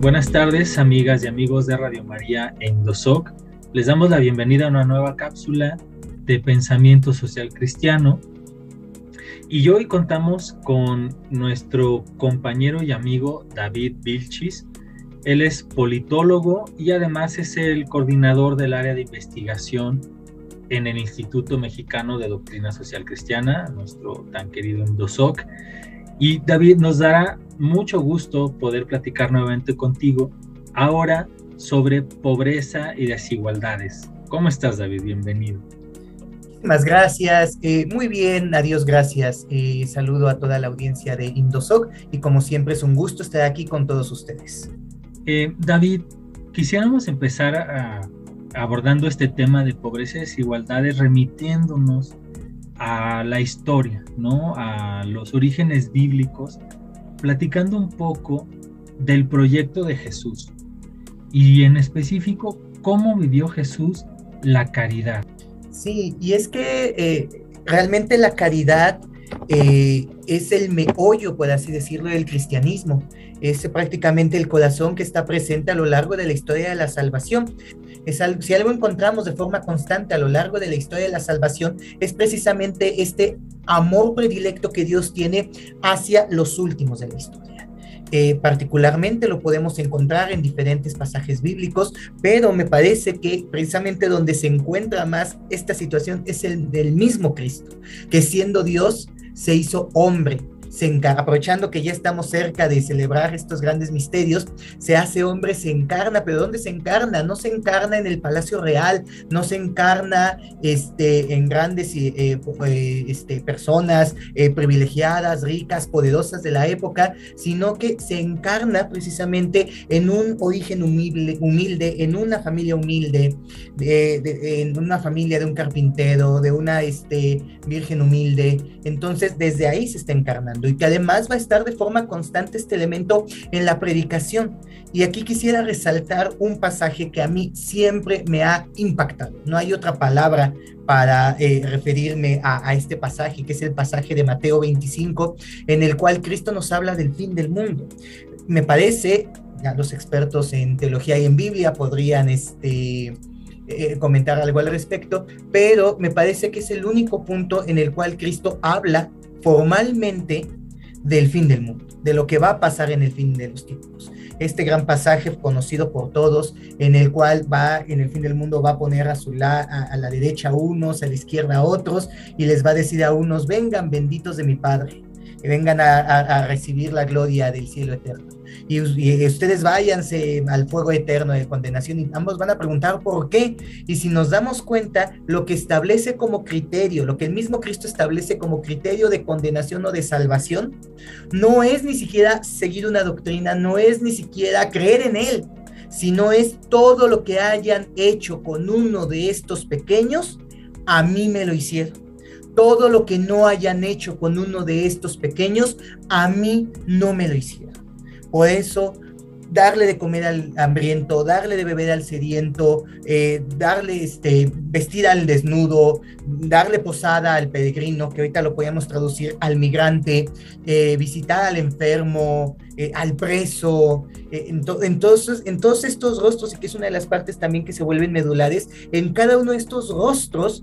Buenas tardes, amigas y amigos de Radio María en Dosoc. Les damos la bienvenida a una nueva cápsula de pensamiento social cristiano. Y hoy contamos con nuestro compañero y amigo David Vilchis. Él es politólogo y además es el coordinador del área de investigación en el Instituto Mexicano de Doctrina Social Cristiana, nuestro tan querido Indosoc. Y David, nos dará mucho gusto poder platicar nuevamente contigo ahora sobre pobreza y desigualdades. ¿Cómo estás, David? Bienvenido. Muchas gracias. Eh, muy bien, adiós, gracias. Eh, saludo a toda la audiencia de Indosoc y como siempre es un gusto estar aquí con todos ustedes. Eh, David, quisiéramos empezar abordando este tema de pobreza y desigualdades remitiéndonos a la historia, ¿no? A los orígenes bíblicos, platicando un poco del proyecto de Jesús y en específico cómo vivió Jesús la caridad. Sí, y es que eh, realmente la caridad eh, es el meollo, por así decirlo, del cristianismo. Es prácticamente el corazón que está presente a lo largo de la historia de la salvación si algo encontramos de forma constante a lo largo de la historia de la salvación, es precisamente este amor predilecto que Dios tiene hacia los últimos de la historia. Eh, particularmente lo podemos encontrar en diferentes pasajes bíblicos, pero me parece que precisamente donde se encuentra más esta situación es el del mismo Cristo, que siendo Dios se hizo hombre aprovechando que ya estamos cerca de celebrar estos grandes misterios, se hace hombre, se encarna, pero ¿dónde se encarna? No se encarna en el Palacio Real, no se encarna este, en grandes eh, eh, este, personas eh, privilegiadas, ricas, poderosas de la época, sino que se encarna precisamente en un origen humilde, humilde en una familia humilde, en una familia de un carpintero, de una este, virgen humilde. Entonces, desde ahí se está encarnando y que además va a estar de forma constante este elemento en la predicación. Y aquí quisiera resaltar un pasaje que a mí siempre me ha impactado. No hay otra palabra para eh, referirme a, este pasaje, que es el pasaje de Mateo 25, en el cual Cristo nos habla del fin del mundo. Me parece, ya los expertos en teología y en Biblia podrían este, eh, comentar algo al respecto, pero me parece que es el único punto en el cual Cristo habla formalmente del fin del mundo, de lo que va a pasar en el fin de los tiempos. Este gran pasaje conocido por todos, en el cual va, en el fin del mundo, va a poner a, su la, a, la derecha a unos, a la izquierda a otros, y les va a decir a unos, vengan benditos de mi Padre, y vengan a recibir la gloria del cielo eterno y, ustedes váyanse al fuego eterno de condenación y ambos van a preguntar por qué. Y si nos damos cuenta, lo que establece como criterio, lo que el mismo Cristo establece como criterio de condenación o de salvación, no es ni siquiera seguir una doctrina, no es ni siquiera creer en Él, sino es todo lo que hayan hecho con uno de estos pequeños, a mí me lo hicieron todo lo que no hayan hecho con uno de estos pequeños, a mí no me lo hicieron. Por eso, darle de comer al hambriento, darle de beber al sediento, eh, darle este, vestir al desnudo, darle posada al peregrino, que ahorita lo podemos traducir al migrante, eh, visitar al enfermo, eh, al preso, entonces, en todos estos rostros, y que es una de las partes también que se vuelven medulares, en cada uno de estos rostros,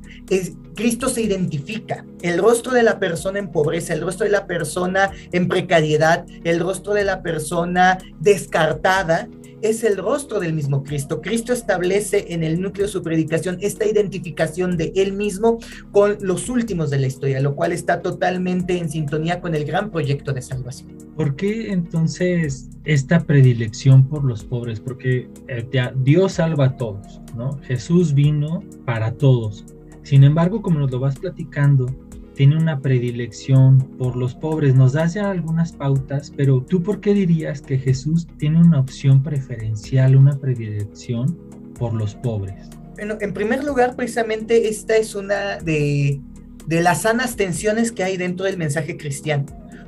Cristo se identifica, el rostro de la persona en pobreza, el rostro de la persona en precariedad, el rostro de la persona descartada, es el rostro del mismo Cristo. Cristo establece en el núcleo de su predicación esta identificación de él mismo con los últimos de la historia, lo cual está totalmente en sintonía con el gran proyecto de salvación. ¿Por qué entonces esta predilección por los pobres? Porque eh, Dios salva a todos, ¿no? Jesús vino para todos. Sin embargo, como nos lo vas platicando, tiene una predilección por los pobres. Nos das ya algunas pautas, pero ¿tú por qué dirías que Jesús tiene una opción preferencial, una predilección por los pobres? Bueno, en primer lugar, precisamente esta es una de, de las sanas tensiones que hay dentro del mensaje cristiano.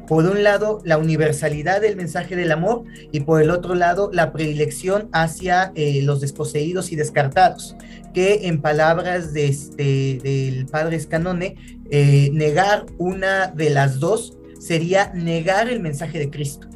Por un lado, la universalidad del mensaje del amor y por el otro lado, la predilección hacia eh, los desposeídos y descartados, que en palabras de este, del padre Scanone, eh, negar una de las dos sería negar el mensaje de Cristo.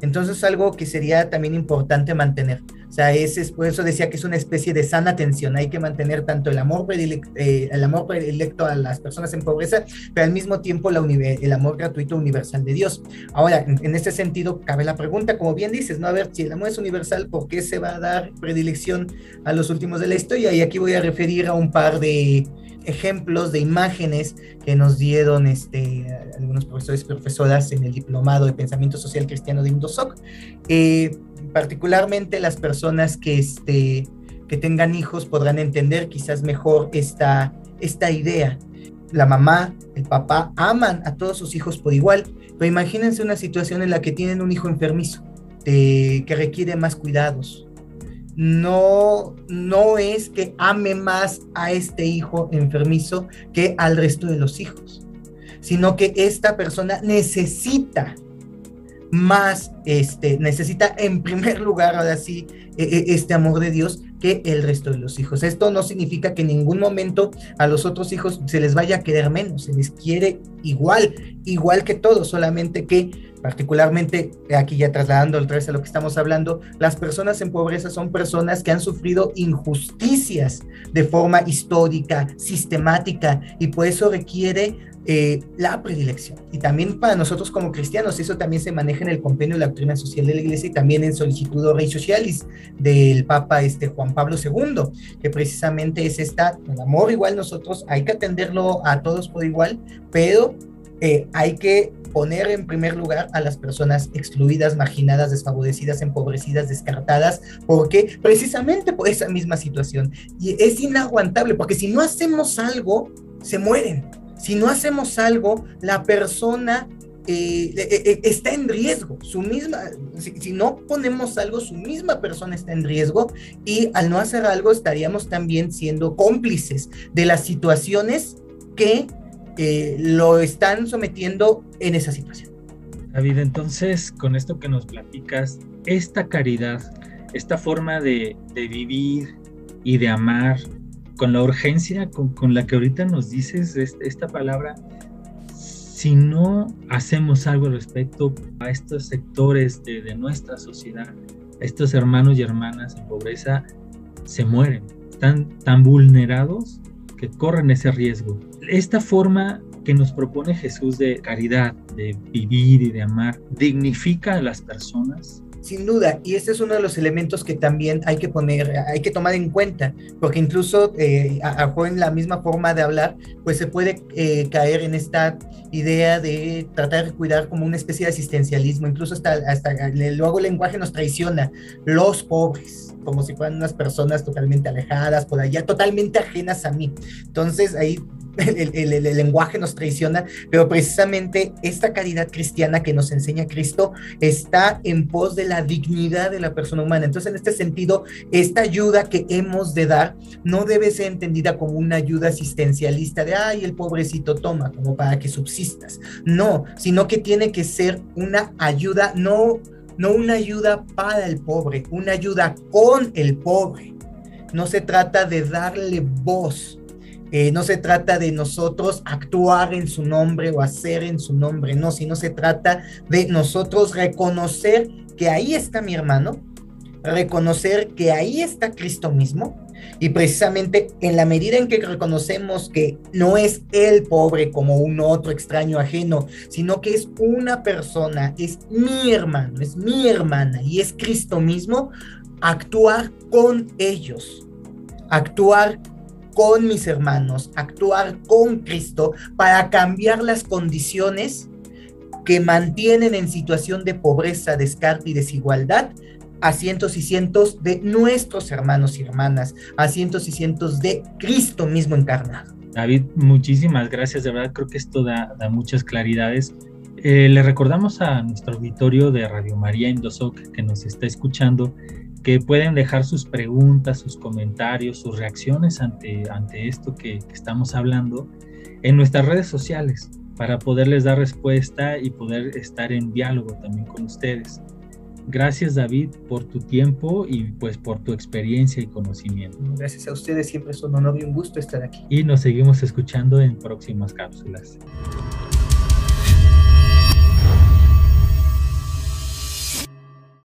Entonces, algo que sería también importante mantener. O sea, ese es, por eso decía que es una especie de sana tensión. Hay que mantener tanto el amor, predilecto, eh, el amor predilecto a las personas en pobreza, pero al mismo tiempo el amor gratuito universal de Dios. Ahora, en, en, este sentido, cabe la pregunta, como bien dices, ¿no? A ver, si el amor es universal, ¿por qué se va a dar predilección a los últimos de la historia? Y aquí voy a referir a un par de ejemplos de imágenes que nos dieron este, algunos profesores y profesoras en el diplomado de pensamiento social cristiano de Indosoc. Eh, particularmente las personas que, este, que tengan hijos podrán entender quizás mejor esta, esta idea. La mamá, el papá aman a todos sus hijos por igual, pero imagínense una situación en la que tienen un hijo enfermizo, que requiere más cuidados, no, no es que ame más a este hijo enfermizo que al resto de los hijos, sino que esta persona necesita más, este, necesita en primer lugar, ahora sí, e, e, este amor de Dios que el resto de los hijos. Esto no significa que en ningún momento a los otros hijos se les vaya a querer menos, se les quiere igual, igual que todos, solamente que particularmente aquí ya trasladando otra vez a lo que estamos hablando, las personas en pobreza son personas que han sufrido injusticias de forma histórica, sistemática, y por eso requiere eh, la predilección. Y también para nosotros como cristianos, eso también se maneja en el compendio de la doctrina social de la iglesia y también en solicitud Rey Socialis del Papa este, Juan Pablo II, que precisamente es esta, el amor igual nosotros hay que atenderlo a todos por igual, pero eh, hay que poner en primer lugar a las personas excluidas, marginadas, desfavorecidas, empobrecidas, descartadas, porque precisamente por esa misma situación. Y es inaguantable, porque si no hacemos algo, se mueren. Si no hacemos algo, la persona eh, eh, eh, está en riesgo, su misma, si, no ponemos algo, su misma persona está en riesgo y al no hacer algo estaríamos también siendo cómplices de las situaciones que lo están sometiendo en esa situación. David, entonces con esto que nos platicas, esta caridad, esta forma de, vivir y de amar, con la urgencia con, la que ahorita nos dices esta palabra, si no hacemos algo respecto a estos sectores de, de, nuestra sociedad, estos hermanos y hermanas en pobreza se mueren, están tan vulnerados que corren ese riesgo. Esta forma que nos propone Jesús de caridad, de vivir y de amar, dignifica a las personas, sin duda, y este es uno de los elementos que también hay que poner, hay que tomar en cuenta, porque incluso eh, a, en la misma forma de hablar, pues se puede eh, caer en esta idea de tratar de cuidar como una especie de asistencialismo, incluso hasta, hasta luego el lenguaje nos traiciona, los pobres, como si fueran unas personas totalmente alejadas por allá, totalmente ajenas a mí. Entonces ahí el, lenguaje nos traiciona, pero precisamente esta caridad cristiana que nos enseña Cristo está en pos de la dignidad de la persona humana. Entonces, en este sentido, esta ayuda que hemos de dar no debe ser entendida como una ayuda asistencialista de, ay, el pobrecito toma, como para que subsistas. No, sino que tiene que ser una ayuda, no, no una ayuda para el pobre, una ayuda con el pobre. No se trata de darle voz eh, no se trata de nosotros actuar en su nombre o hacer en su nombre, no, sino se trata de nosotros reconocer que ahí está mi hermano, reconocer que ahí está Cristo mismo y precisamente en la medida en que reconocemos que no es el pobre como un otro extraño ajeno, sino que es una persona, es mi hermano, es mi hermana y es Cristo mismo, actuar con ellos, actuar con mis hermanos, actuar con Cristo para cambiar las condiciones que mantienen en situación de pobreza, descarte y desigualdad a cientos y cientos de nuestros hermanos y hermanas, a cientos y cientos de Cristo mismo encarnado. David, muchísimas gracias, de verdad creo que esto da, muchas claridades. Eh, le recordamos a nuestro auditorio de Radio María Indosoc que nos está escuchando que pueden dejar sus preguntas, sus comentarios, sus reacciones ante, ante esto que, estamos hablando en nuestras redes sociales para poderles dar respuesta y poder estar en diálogo también con ustedes. Gracias David por tu tiempo y pues por tu experiencia y conocimiento. Gracias a ustedes, siempre es un honor y un gusto estar aquí. Y nos seguimos escuchando en próximas cápsulas.